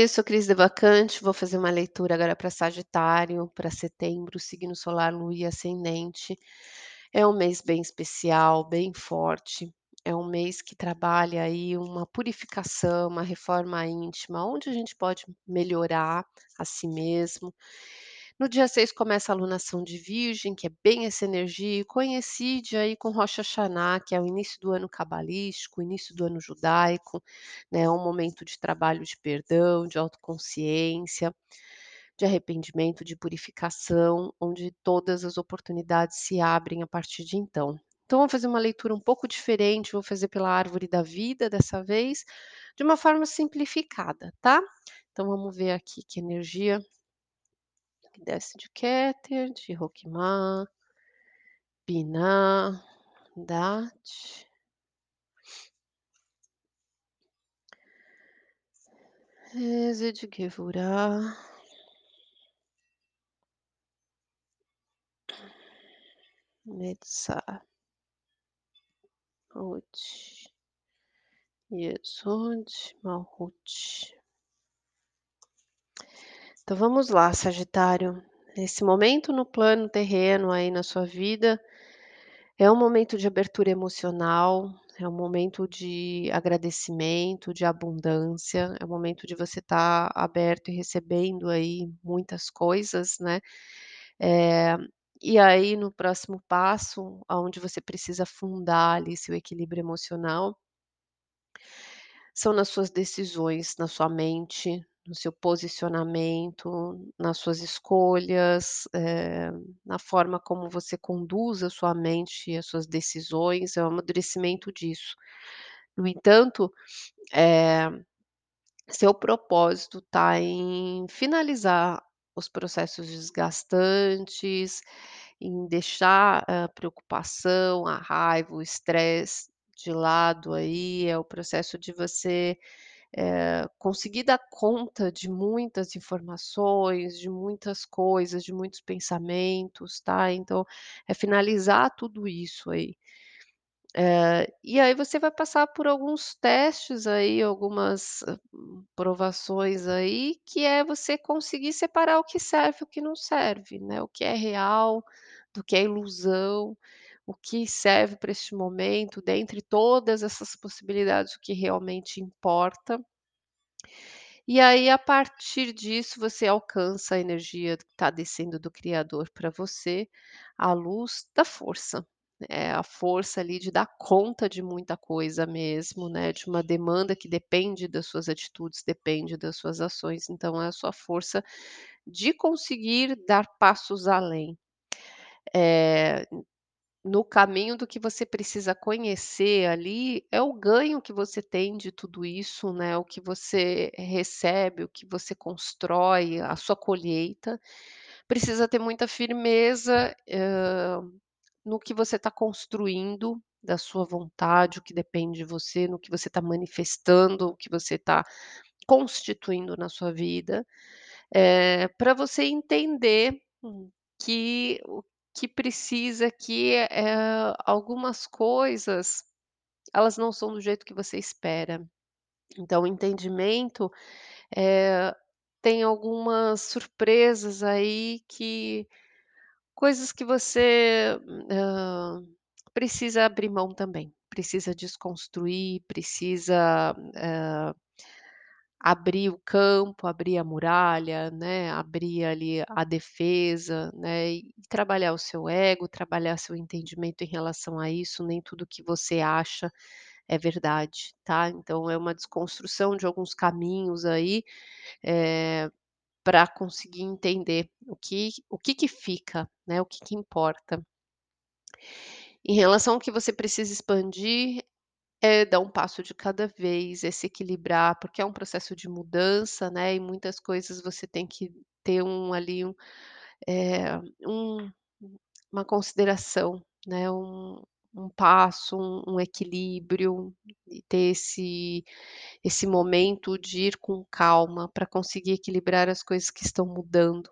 Oi, eu sou Cris Devacante, vou fazer uma leitura agora para Sagitário, para setembro, signo solar, lua e ascendente. É um mês bem especial, bem forte. É um mês que trabalha aí uma purificação, uma reforma íntima, onde a gente pode melhorar a si mesmo. No dia 6 começa a alunação de Virgem, que é bem essa energia, e coincide aí com Rosh Hashanah, que é o início do ano cabalístico, início do ano judaico, né, um momento de trabalho de perdão, de autoconsciência, de arrependimento, de purificação, onde todas as oportunidades se abrem a partir de então. Então, vou fazer uma leitura um pouco diferente, vou fazer pela árvore da vida dessa vez, de uma forma simplificada, tá? Então, vamos ver aqui que energia que desce de Keter, de Roquimã, Binah, Dat. De Gevurah. Metzar. Ruth. Yesod, Malhut. Então vamos lá, Sagitário. Nesse momento no plano terreno aí na sua vida, é um momento de abertura emocional, é um momento de agradecimento, de abundância, é um momento de você estar aberto e recebendo aí muitas coisas, né? Eh, e aí no próximo passo, aonde você precisa fundar ali seu equilíbrio emocional são nas suas decisões, na sua mente, no seu posicionamento, nas suas escolhas, eh, na forma como você conduz a sua mente e as suas decisões, é o amadurecimento disso. No entanto, eh, seu propósito tá em finalizar os processos desgastantes, em deixar a preocupação, a raiva, o estresse de lado aí, é o processo de você, eh, conseguir dar conta de muitas informações, de muitas coisas, de muitos pensamentos, tá? Então, é finalizar tudo isso aí. Eh, e aí você vai passar por alguns testes aí, algumas, hum, provações aí, que é você conseguir separar o que serve e o que não serve, né, o que é real, do que é ilusão, o que serve para este momento, dentre todas essas possibilidades, o que realmente importa. E aí, a partir disso, você alcança a energia que tá descendo do criador para você, a luz da força. É a força ali de dar conta de muita coisa mesmo, né, de uma demanda que depende das suas atitudes, depende das suas ações, então é a sua força de conseguir dar passos além. Eh, no caminho do que você precisa conhecer ali, é o ganho que você tem de tudo isso, né, o que você recebe, o que você constrói, a sua colheita. Precisa ter muita firmeza, hã, no que você tá construindo, da sua vontade, o que depende de você, no que você tá manifestando, o que você tá constituindo na sua vida, eh, pra você entender que o que precisa que, eh, algumas coisas, elas não são do jeito que você espera. Então o entendimento, eh, tem algumas surpresas aí que coisas que você, precisa abrir mão também, precisa desconstruir, precisa, abrir o campo, abrir a muralha, né, abrir ali a defesa, né, e trabalhar o seu ego, trabalhar seu entendimento em relação a isso, nem tudo que você acha é verdade, tá? Então é uma desconstrução de alguns caminhos aí, eh, pra conseguir entender o que o que que fica, né, o que que importa. Em relação ao que você precisa expandir, é dar um passo de cada vez, é se equilibrar, porque é um processo de mudança, né, e muitas coisas você tem que ter um ali um, eh, um uma consideração, né, um um passo, um um equilíbrio e ter esse esse momento de ir com calma pra conseguir equilibrar as coisas que estão mudando.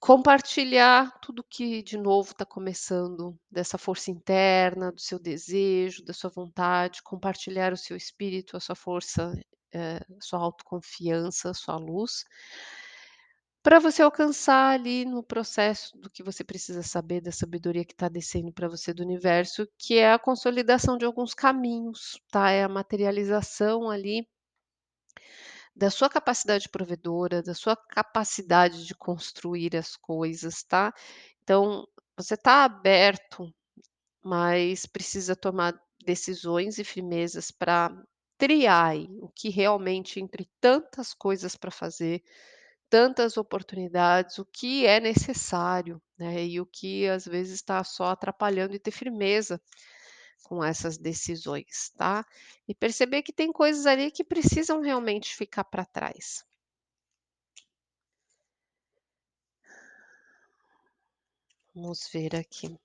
Compartilhar tudo que de novo tá começando, dessa força interna, do seu desejo, da sua vontade, compartilhar o seu espírito, a sua força eh, sua autoconfiança, sua luz, para você alcançar ali no processo do que você precisa saber, da sabedoria que está descendo para você do universo, que é a consolidação de alguns caminhos, tá? É a materialização ali da sua capacidade provedora, da sua capacidade de construir as coisas, tá? Então, você está aberto, mas precisa tomar decisões e firmezas para triar o que realmente entre tantas coisas para fazer, tantas oportunidades, o que é necessário, né, e o que às vezes está só atrapalhando e ter firmeza com essas decisões, tá? E perceber que tem coisas ali que precisam realmente ficar para trás. Vamos ver aqui.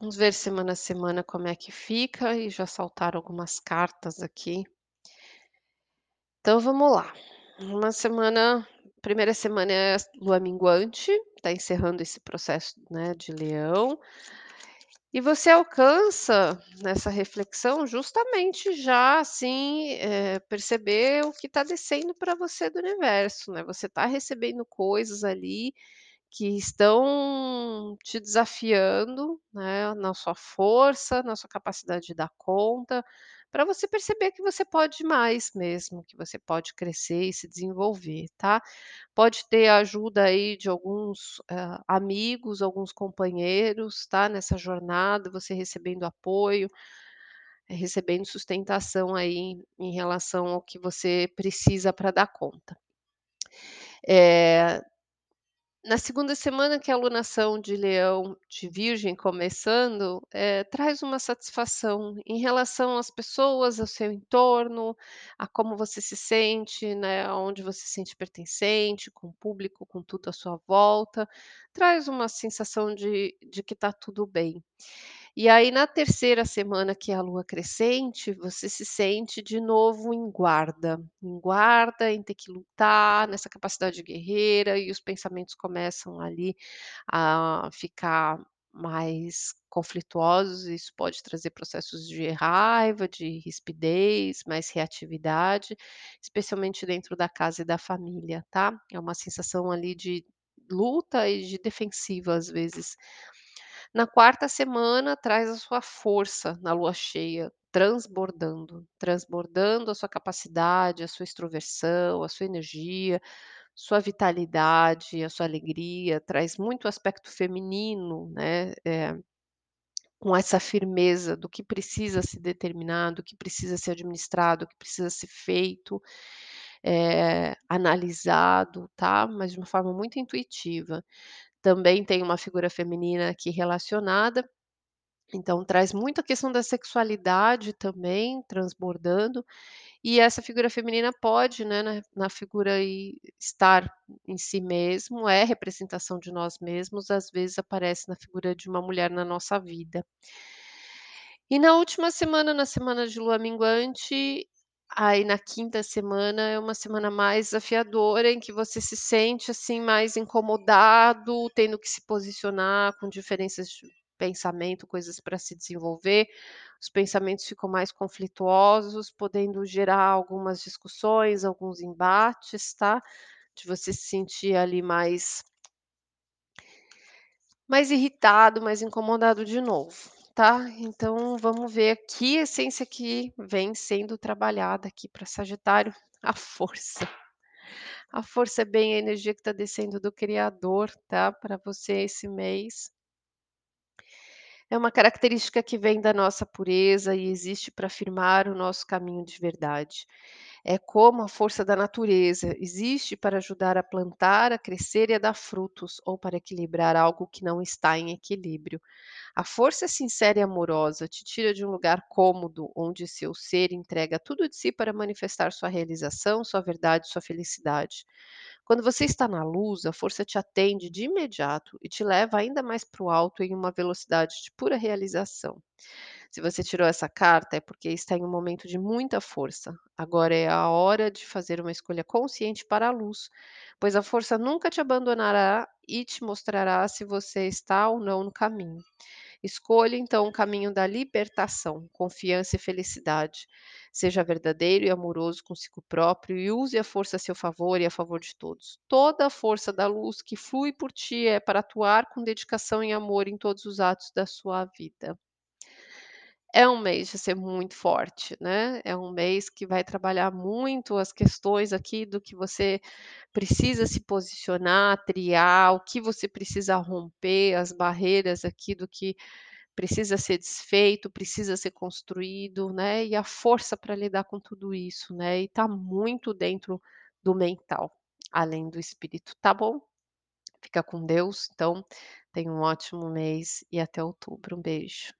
Vamos ver semana a semana como é que fica e já saltaram algumas cartas aqui. Então vamos lá. Uma semana primeira semana é lua minguante, está encerrando esse processo, né, de leão. E você alcança nessa reflexão justamente já assim, eh, perceber o que está descendo para você do universo, né, você está recebendo coisas ali que estão te desafiando, né, na sua força, na sua capacidade de dar conta, para você perceber que você pode mais mesmo, que você pode crescer e se desenvolver, tá. Pode ter a ajuda aí de alguns, hã, amigos, alguns companheiros, tá, nessa jornada, você recebendo apoio, recebendo sustentação aí em relação ao que você precisa para dar conta. Eh na segunda semana que a alunação de Leão de Virgem começando, eh, traz uma satisfação em relação às pessoas, ao seu entorno, a como você se sente, né, aonde você se sente pertencente, com o público, com tudo à sua volta, traz uma sensação de de que está tudo bem. E aí na terceira semana, que é a lua crescente, você se sente de novo em guarda, em guarda, em ter que lutar, nessa capacidade guerreira e os pensamentos começam ali a ficar mais conflituosos, isso pode trazer processos de raiva, de rispidez, mais reatividade, especialmente dentro da casa e da família, tá. É uma sensação ali de luta e de defensiva às vezes. Na quarta semana, traz a sua força na lua cheia, transbordando, transbordando a sua capacidade, a sua extroversão, a sua energia, sua vitalidade, a sua alegria, traz muito aspecto feminino, né, eh, com essa firmeza do que precisa ser determinado, do que precisa ser administrado, do que precisa ser feito, eh, analisado, tá, mas de uma forma muito intuitiva. Também tem uma figura feminina aqui relacionada, então traz muito a questão da sexualidade também, transbordando, e essa figura feminina pode, né, na na figura aí, estar em si mesmo, é representação de nós mesmos, às vezes aparece na figura de uma mulher na nossa vida. E na última semana, na semana de lua minguante, aí na quinta semana é uma semana mais desafiadora em que você se sente, assim, mais incomodado, tendo que se posicionar com diferenças de pensamento, coisas para se desenvolver, os pensamentos ficam mais conflituosos, podendo gerar algumas discussões, alguns embates, tá, de você se sentir ali mais mais irritado, mais incomodado de novo, tá. Então vamos ver que essência que vem sendo trabalhada aqui para Sagitário, a força. A força é bem a energia que está descendo do criador, tá, para você esse mês. É uma característica que vem da nossa pureza e existe para firmar o nosso caminho de verdade. É como a força da natureza, existe para ajudar a plantar, a crescer e a dar frutos, ou para equilibrar algo que não está em equilíbrio. A força sincera e amorosa te tira de um lugar cômodo, onde seu ser entrega tudo de si para manifestar sua realização, sua verdade, sua felicidade. Quando você está na luz, a força te atende de imediato e te leva ainda mais para o alto em uma velocidade de pura realização. Se você tirou essa carta, é porque está em um momento de muita força. Agora é a hora de fazer uma escolha consciente para a luz, pois a força nunca te abandonará e te mostrará se você está ou não no caminho. Escolha então o caminho da libertação, confiança e felicidade. Seja verdadeiro e amoroso consigo próprio e use a força a seu favor e a favor de todos. Toda a força da luz que flui por ti é para atuar com dedicação e amor em todos os atos da sua vida. É um mês de ser muito forte, né, é um mês que vai trabalhar muito as questões aqui do que você precisa se posicionar, triar, o que você precisa romper, as barreiras aqui do que precisa ser desfeito, precisa ser construído, né, e a força para lidar com tudo isso, né, e tá muito dentro do mental, além do espírito, tá bom? Fica com Deus, então tenha um ótimo mês e até outubro. Um beijo.